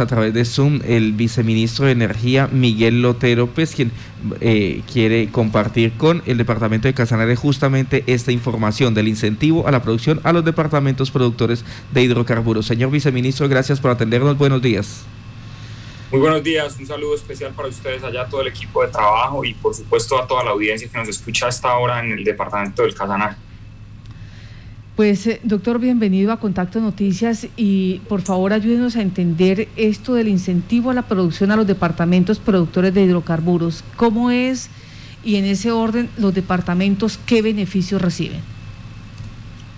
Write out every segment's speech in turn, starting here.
a través de Zoom el viceministro de Energía Miguel Lotero, pues quien eh, quiere compartir con el departamento de Casanare justamente esta información del incentivo a la producción a los departamentos productores de hidrocarburos. Señor viceministro, gracias por atendernos. Buenos días. Muy buenos días, un saludo especial para ustedes allá, todo el equipo de trabajo y por supuesto a toda la audiencia que nos escucha a esta hora en el departamento del Casanare. Pues, eh, doctor, bienvenido a Contacto Noticias y por favor ayúdenos a entender esto del incentivo a la producción a los departamentos productores de hidrocarburos. ¿Cómo es y en ese orden los departamentos qué beneficios reciben?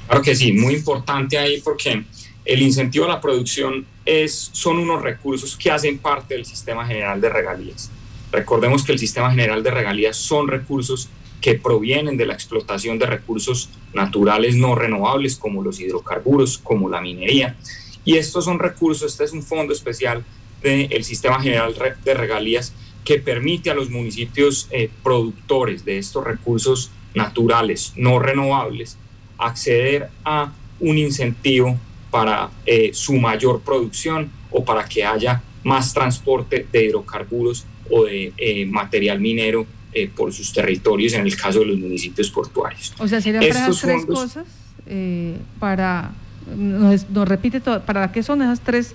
Claro que sí, muy importante ahí porque el incentivo a la producción es, son unos recursos que hacen parte del sistema general de regalías. Recordemos que el sistema general de regalías son recursos que provienen de la explotación de recursos naturales no renovables como los hidrocarburos, como la minería. Y estos son recursos, este es un fondo especial del Sistema General de Regalías que permite a los municipios eh, productores de estos recursos naturales no renovables acceder a un incentivo para eh, su mayor producción o para que haya más transporte de hidrocarburos o de eh, material minero eh, por sus territorios en el caso de los municipios portuarios. O sea, serían para esas tres cosas, eh, para, nos, repite todo, ¿para qué son esas tres,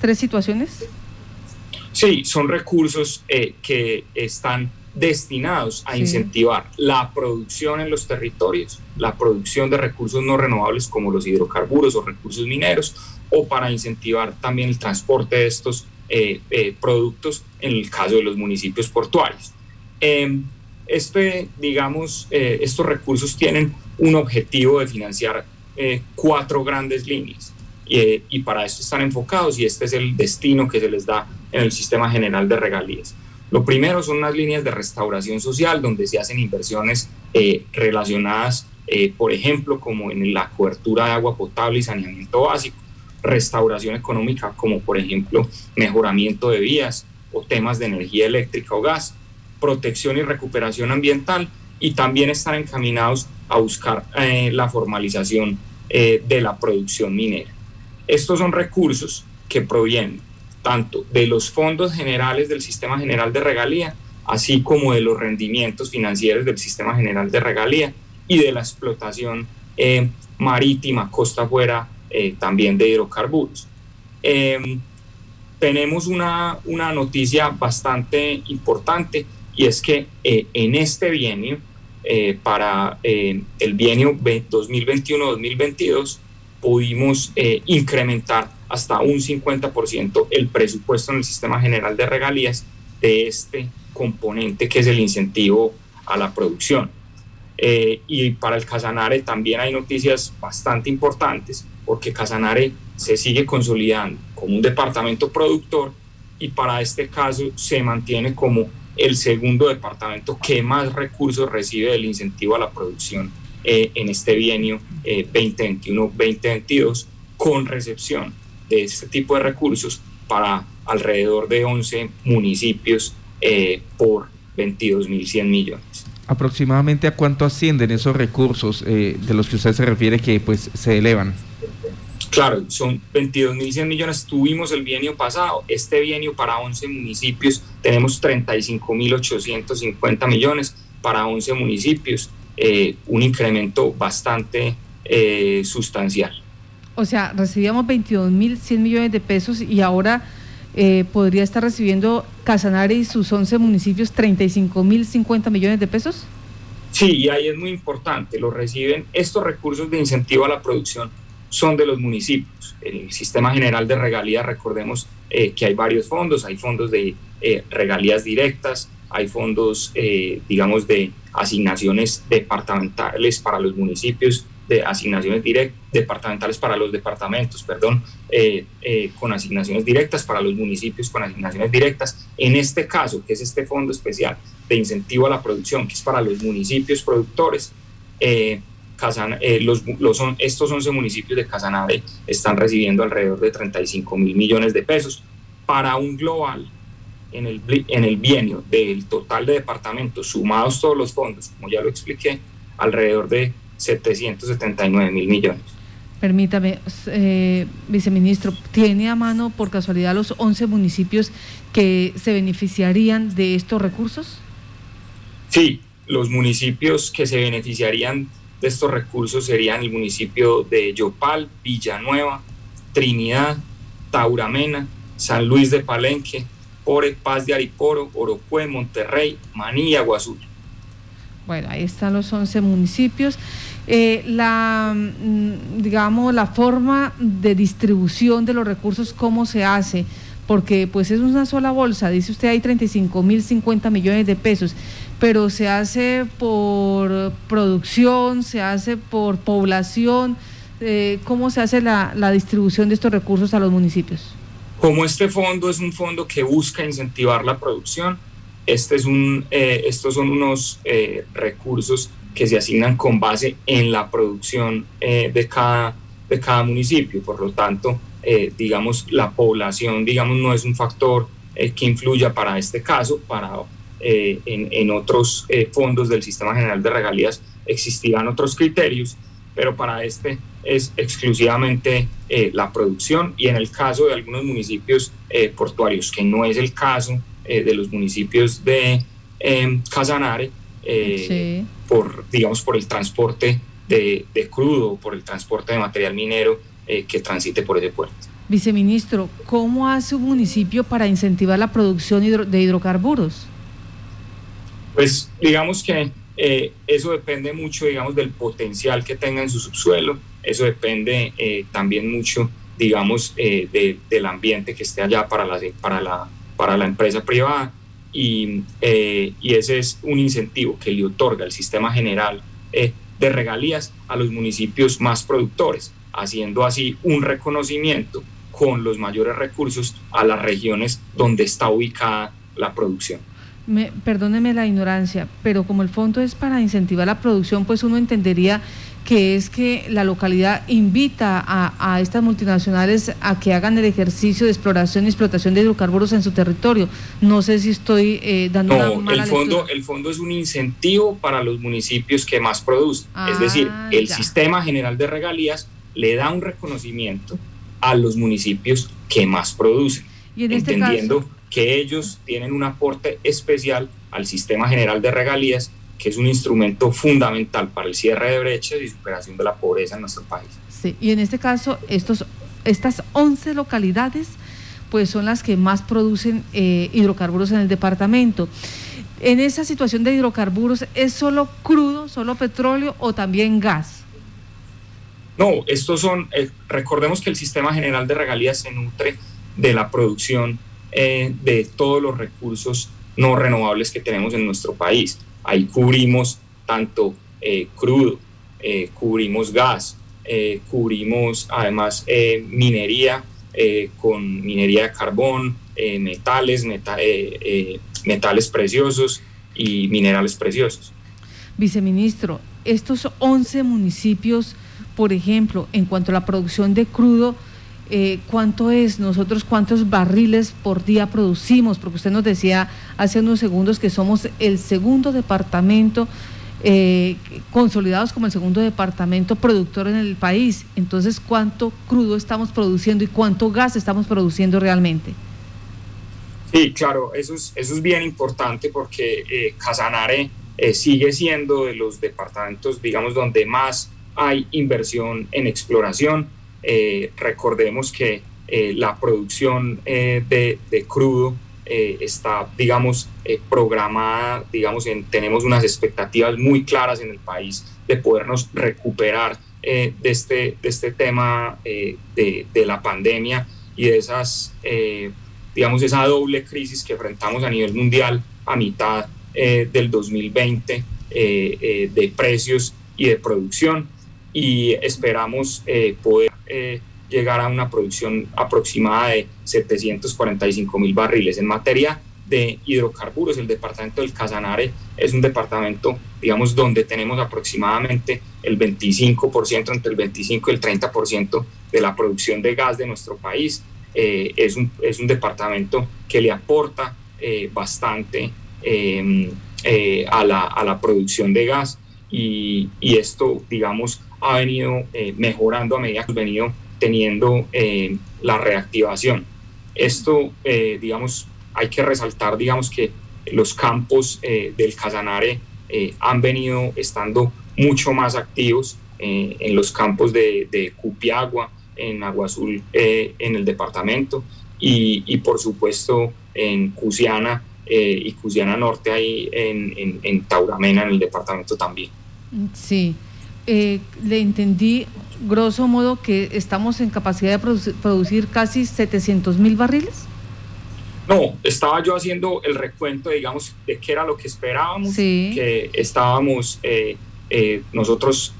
tres situaciones? Sí, son recursos eh, que están destinados a incentivar la producción en los territorios, la producción de recursos no renovables como los hidrocarburos o recursos mineros, o para incentivar también el transporte de estos productos en el caso de los municipios portuarios. Em, este, digamos, eh, estos recursos tienen un objetivo de financiar eh, cuatro grandes líneas y, para esto están enfocados y este es el destino que se les da en el sistema general de regalías. Lo primero son unas líneas de restauración social donde se hacen inversiones eh, relacionadas, por ejemplo, como en la cobertura de agua potable y saneamiento básico, restauración económica como por ejemplo mejoramiento de vías o temas de energía eléctrica o gas protección y recuperación ambiental y también están encaminados a buscar eh, la formalización eh, de la producción minera. Estos son recursos que provienen tanto de los fondos generales del Sistema General de Regalía, así como de los rendimientos financieros del Sistema General de Regalía y de la explotación eh, marítima, costa afuera, también de hidrocarburos. Em, tenemos una, una noticia bastante importante y es que eh, en este bienio, eh, para eh, el bienio 2021-2022, pudimos incrementar hasta un 50% el presupuesto en el Sistema General de Regalías de este componente que es el incentivo a la producción. y para el Casanare también hay noticias bastante importantes porque Casanare se sigue consolidando como un departamento productor y para este caso se mantiene como el segundo departamento que más recursos recibe del incentivo a la producción eh, en este bienio 2021-2022, eh, con recepción de este tipo de recursos para alrededor de 11 municipios eh, por 22.100 millones. ¿Aproximadamente a cuánto ascienden esos recursos de los que usted se refiere que pues se elevan? Claro, son 22.100 millones. Tuvimos el bienio pasado. Este bienio para 11 municipios tenemos 35.850 millones para 11 municipios. Eh, un incremento bastante eh, sustancial. O sea, recibíamos 22.100 millones de pesos y ahora eh, podría estar recibiendo Casanare y sus 11 municipios 35.050 millones de pesos. Sí, y ahí es muy importante. Lo reciben estos recursos de incentivo a la producción son de los municipios. El sistema general de regalías, recordemos eh, que hay varios fondos, hay fondos de eh, regalías directas, hay fondos, eh, digamos, de asignaciones departamentales para los municipios, de asignaciones directas, departamentales para los departamentos, perdón, con asignaciones directas para los municipios, con asignaciones directas. En este caso, que es este fondo especial de incentivo a la producción, que es para los municipios productores, eh, los, son, estos 11 municipios de Casanare están recibiendo alrededor de 35 mil millones de pesos para un global en el, en el bienio del total de departamentos sumados todos los fondos, como ya lo expliqué, alrededor de 779 mil millones. Permítame, eh, viceministro, ¿tiene a mano por casualidad los 11 municipios que se beneficiarían de estos recursos? Sí, los municipios que se beneficiarían de estos recursos serían el municipio de Yopal, Villanueva, Trinidad, Tauramena, San Luis de Palenque, Pore, Paz de Ariporo, Orocue, Monterrey, Maní y Aguazul. Bueno, ahí están los 11 municipios. Eh, la, mm, digamos, la forma de distribución de los recursos, ¿cómo se hace? Porque pues es una sola bolsa, dice usted hay 35 mil 50 millones de pesos, pero se hace por producción, se hace por población, eh, ¿cómo se hace la, la distribución de estos recursos a los municipios? Como este fondo es un fondo que busca incentivar la producción, este es un, eh, estos son unos eh, recursos que se asignan con base en la producción eh, de, cada, de cada municipio. Por lo tanto, digamos, la población, digamos, no es un factor que influya para este caso, para en, en, otros fondos del Sistema General de Regalías existirán otros criterios, pero para este es exclusivamente la producción y en el caso de algunos municipios portuarios, que no es el caso eh, de los municipios de eh, Casanare eh, por, digamos, por el transporte de, crudo, por el transporte de material minero eh, que transite por ese puerto. Viceministro, ¿cómo hace un municipio para incentivar la producción de hidrocarburos? Pues digamos que eso depende mucho, digamos, del potencial que tenga en su subsuelo. Eso depende también mucho, digamos, del ambiente que esté allá para la, para la para la empresa privada y, eh, y, ese es un incentivo que le otorga el sistema general eh, de regalías a los municipios más productores, haciendo así un reconocimiento con los mayores recursos a las regiones donde está ubicada la producción. Me, perdóneme la ignorancia, pero como el fondo es para incentivar la producción, pues uno entendería que es que la localidad invita a, estas multinacionales a que hagan el ejercicio de exploración y explotación de hidrocarburos en su territorio. No sé si estoy eh, dando no, una el fondo, el fondo es un incentivo para los municipios que más producen. es decir, ah, el sistema general de regalías le da un reconocimiento a los municipios que más producen, ¿Y este entendiendo que ellos tienen un aporte especial al sistema general de regalías que es un instrumento fundamental para el cierre de brechas y superación de la pobreza en nuestro país. Sí, y en este caso, estos, estas 11 localidades pues son las que más producen eh, hidrocarburos en el departamento. En esa situación de hidrocarburos, ¿es solo crudo, solo petróleo o también gas? No, estos son, eh, recordemos que el sistema general de regalías se nutre de la producción eh, de todos los recursos no renovables que tenemos en nuestro país. Ahí cubrimos tanto eh, crudo, eh, cubrimos gas, cubrimos además minería con minería de carbón, metales, metales preciosos y minerales preciosos. Viceministro, estos 11 municipios, por ejemplo, en cuanto a la producción de crudo, eh, cuánto es, nosotros cuántos barriles por día producimos, porque usted nos decía hace unos segundos que somos el segundo departamento, eh, consolidados como el segundo departamento productor en el país. Entonces, ¿cuánto crudo estamos produciendo y cuánto gas estamos produciendo realmente? Sí, claro, eso es, eso es bien importante porque eh, Casanare sigue siendo de los departamentos, digamos, donde más hay inversión en exploración eh, recordemos que eh, la producción eh, de, crudo está, digamos, programada, digamos, tenemos unas expectativas muy claras en el país de podernos recuperar de, este, de este tema de, de, la pandemia y de esas, digamos, esa doble crisis que enfrentamos a nivel mundial a mitad del 2020 de precios y de producción. Y esperamos poder eh, llegar a una producción aproximada de 745 mil barriles. En materia de hidrocarburos, el departamento del Casanare es un departamento, digamos, donde tenemos aproximadamente el 25%, entre el 25 y el 30% de la producción de gas de nuestro país. Eh, es, un, es, un, departamento que le aporta eh, bastante em, a la, a, la, producción de gas y, y esto, digamos, ha venido mejorando a medida que hemos venido teniendo la reactivación. Esto, digamos, hay que resaltar, digamos, que los campos del Casanare han venido estando mucho más activos en los campos de, de Cupiagua, en Agua Azul, en el departamento, y, y por supuesto en Cusiana eh, y Cusiana Norte ahí en, en, Tauramena, en el departamento también. Sí, eh, le entendí grosso modo que estamos en capacidad de producir, casi 700 mil barriles. No, estaba yo haciendo el recuento, digamos, de qué era lo que esperábamos, que estábamos, eh, nosotros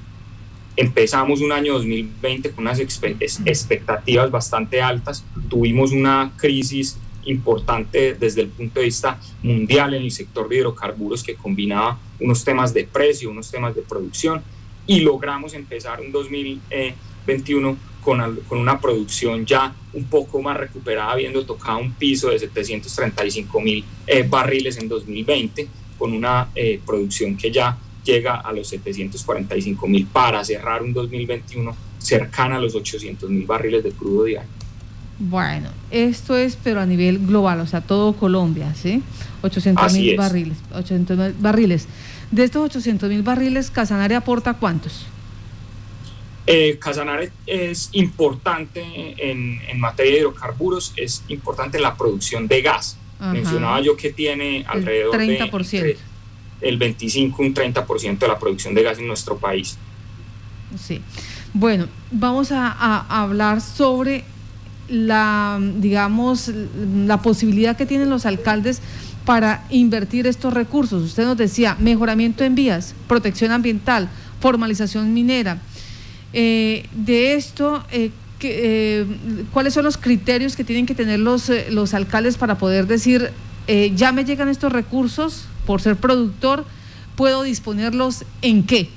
empezamos un año 2020 con unas expectativas bastante altas, tuvimos una crisis importante desde el punto de vista mundial en el sector de hidrocarburos que combinaba unos temas de precio, unos temas de producción y logramos empezar un 2021 con, con una producción ya un poco más recuperada, habiendo tocado un piso de 735 mil eh, barriles en 2020, con una eh, producción que ya llega a los 745 mil para cerrar un 2021 cercana a los 800 mil barriles de crudo diario. Bueno, esto es pero a nivel global, o sea, todo Colombia, ¿sí? 800 mil barriles, 800 barriles. De estos 800 mil barriles, Casanare aporta cuántos? Eh, Casanare es importante en, materia de hidrocarburos, es importante la producción de gas. Mencionaba yo que tiene alrededor el 30%. de el 25, un 30% de la producción de gas en nuestro país. Sí. Bueno, vamos a hablar sobre la, digamos, la posibilidad que tienen los alcaldes para invertir estos recursos. Usted nos decía, mejoramiento en vías, protección ambiental, formalización minera. Eh, de esto, eh, eh, ¿cuáles son los criterios que tienen que tener los, los alcaldes para poder decir, ya me llegan estos recursos por ser productor, puedo disponerlos en qué?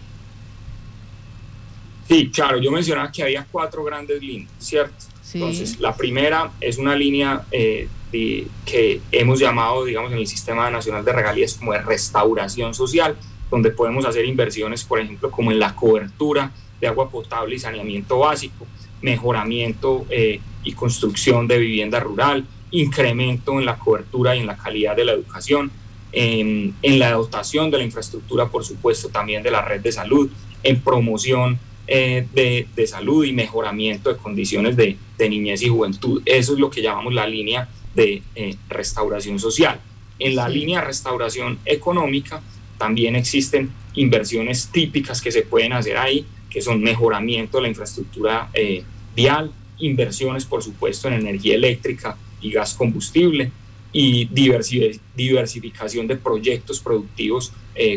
Sí, claro, yo mencionaba que había cuatro grandes líneas, ¿cierto? Entonces, la primera es una línea eh, que hemos llamado, digamos, en el Sistema Nacional de Regalías como de restauración social, donde podemos hacer inversiones, por ejemplo, como en la cobertura de agua potable y saneamiento básico, mejoramiento eh, y construcción de vivienda rural, incremento en la cobertura y en la calidad de la educación, en, en la dotación de la infraestructura, por supuesto, también de la red de salud, en promoción eh, de, de, salud y mejoramiento de condiciones de, de, niñez y juventud. Eso es lo que llamamos la línea de eh, restauración social. En la línea de restauración económica también existen inversiones típicas que se pueden hacer ahí, que son mejoramiento de la infraestructura eh, vial, inversiones, por supuesto, en energía eléctrica y gas combustible y diversificación de proyectos productivos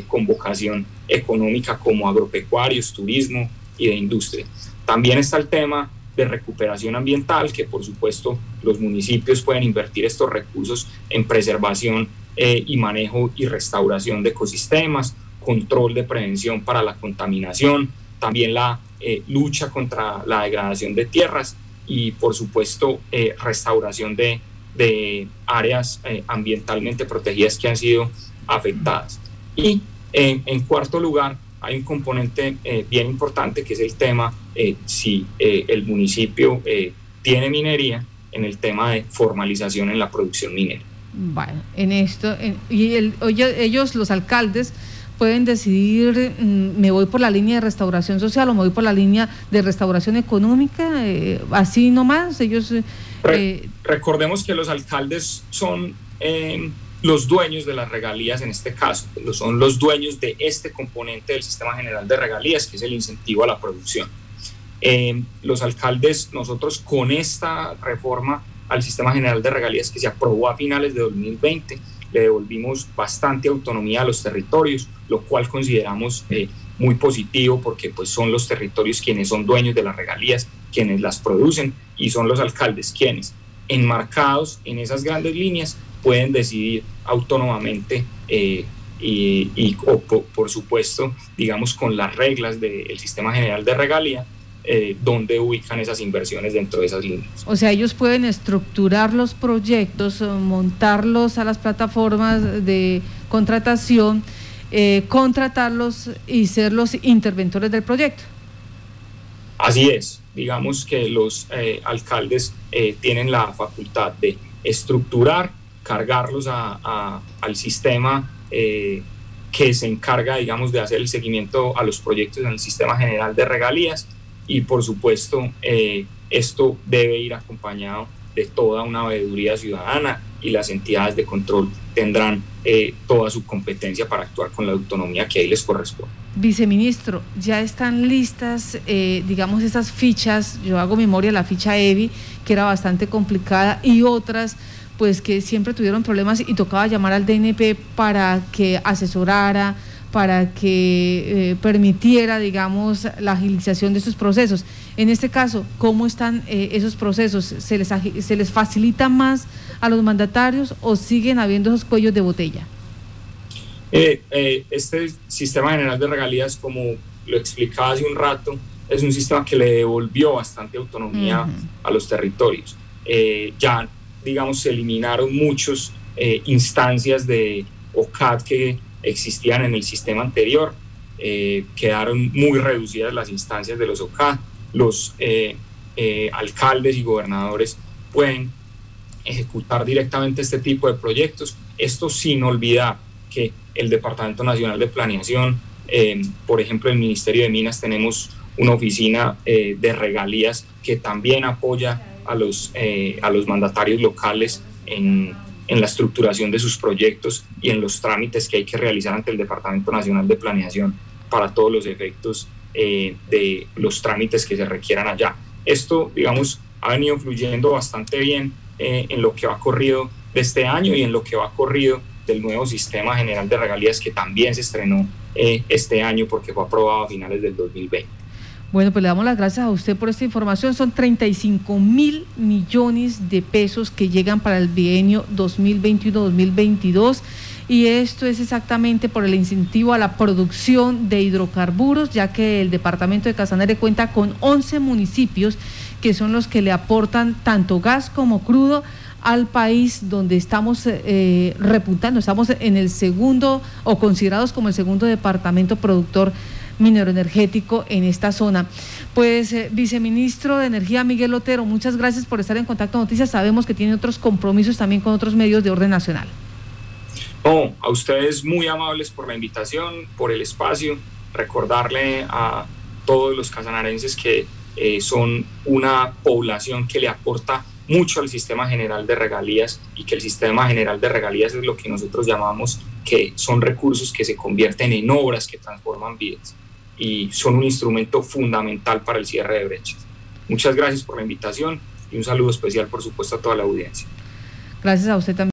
con vocación económica como agropecuarios, turismo, y de industria. También está el tema de recuperación ambiental, que por supuesto los municipios pueden invertir estos recursos en preservación eh, y manejo y restauración de ecosistemas, control de prevención para la contaminación, también la eh, lucha contra la degradación de tierras y por supuesto eh, restauración de, de áreas ambientalmente protegidas que han sido afectadas. Y en cuarto lugar, hay un componente eh, bien importante que es el tema eh, si eh, el municipio tiene minería en el tema de formalización en la producción minera. Bueno, en esto, y el, ellos, los alcaldes, pueden decidir, mm, me voy por la línea de restauración social o me voy por la línea de restauración económica, así nomás, ellos... recordemos que los alcaldes son los dueños de las regalías en este caso, son los dueños de este componente del sistema general de regalías, que es el incentivo a la producción. Eh, los alcaldes, nosotros con esta reforma al sistema general de regalías que se aprobó a finales de 2020, le devolvimos bastante autonomía a los territorios, lo cual consideramos eh, muy positivo porque pues son los territorios quienes son dueños de las regalías, quienes las producen y son los alcaldes quienes, enmarcados en esas grandes líneas, pueden decidir autónomamente eh, y, por, supuesto, digamos, con las reglas del sistema general de regalía, eh, dónde ubican esas inversiones dentro de esas líneas. O sea, ellos pueden estructurar los proyectos, montarlos a las plataformas de contratación, eh, contratarlos y ser los interventores del proyecto. Así es, digamos que los eh, alcaldes eh, tienen la facultad de estructurar, cargarlos al sistema eh, que se encarga, digamos, de hacer el seguimiento a los proyectos en el sistema general de regalías y por supuesto esto debe ir acompañado de toda una veeduría ciudadana y las entidades de control tendrán toda su competencia para actuar con la autonomía que ahí les corresponde. Viceministro, ya están listas, eh, digamos, estas fichas, yo hago memoria, la ficha EVI, que era bastante complicada, y otras, pues que siempre tuvieron problemas y tocaba llamar al DNP para que asesorara, para que eh, permitiera, digamos, la agilización de esos procesos. En este caso, ¿cómo están eh, esos procesos? ¿Se les, ¿Se les facilita más a los mandatarios o siguen habiendo esos cuellos de botella? Eh, este sistema general de regalías, como lo explicaba hace un rato, es un sistema que le devolvió bastante autonomía a los territorios. Ya, digamos, se eliminaron muchas instancias de OCAD que existían en el sistema anterior. quedaron muy reducidas las instancias de los OCAD. Los alcaldes y gobernadores pueden ejecutar directamente este tipo de proyectos. Esto sin olvidar que el Departamento Nacional de Planeación, eh, por ejemplo, el Ministerio de Minas tenemos una oficina eh, de regalías que también apoya a los, eh, a los mandatarios locales en, en, la estructuración de sus proyectos y en los trámites que hay que realizar ante el Departamento Nacional de Planeación para todos los efectos de los trámites que se requieran allá. Esto, digamos, ha venido fluyendo bastante bien en lo que va corrido de este año y en lo que va corrido del nuevo sistema general de regalías que también se estrenó eh, este año porque fue aprobado a finales del 2020. Bueno, pues le damos las gracias a usted por esta información. Son 35 mil millones de pesos que llegan para el bienio 2021-2022 y esto es exactamente por el incentivo a la producción de hidrocarburos, ya que el departamento de Casanare cuenta con 11 municipios que son los que le aportan tanto gas como crudo al país donde estamos eh, reputando, estamos en el segundo o considerados como el segundo departamento productor minero energético en esta zona. Pues, eh, viceministro de Energía Miguel Otero, muchas gracias por estar en contacto Noticias. Sabemos que tiene otros compromisos también con otros medios de orden nacional. Oh, a ustedes muy amables por la invitación, por el espacio. Recordarle a todos los casanarenses que eh, son una población que le aporta mucho al sistema general de regalías y que el sistema general de regalías es lo que nosotros llamamos que son recursos que se convierten en obras que transforman vidas y son un instrumento fundamental para el cierre de brechas. Muchas gracias por la invitación y un saludo especial por supuesto a toda la audiencia. Gracias a usted también.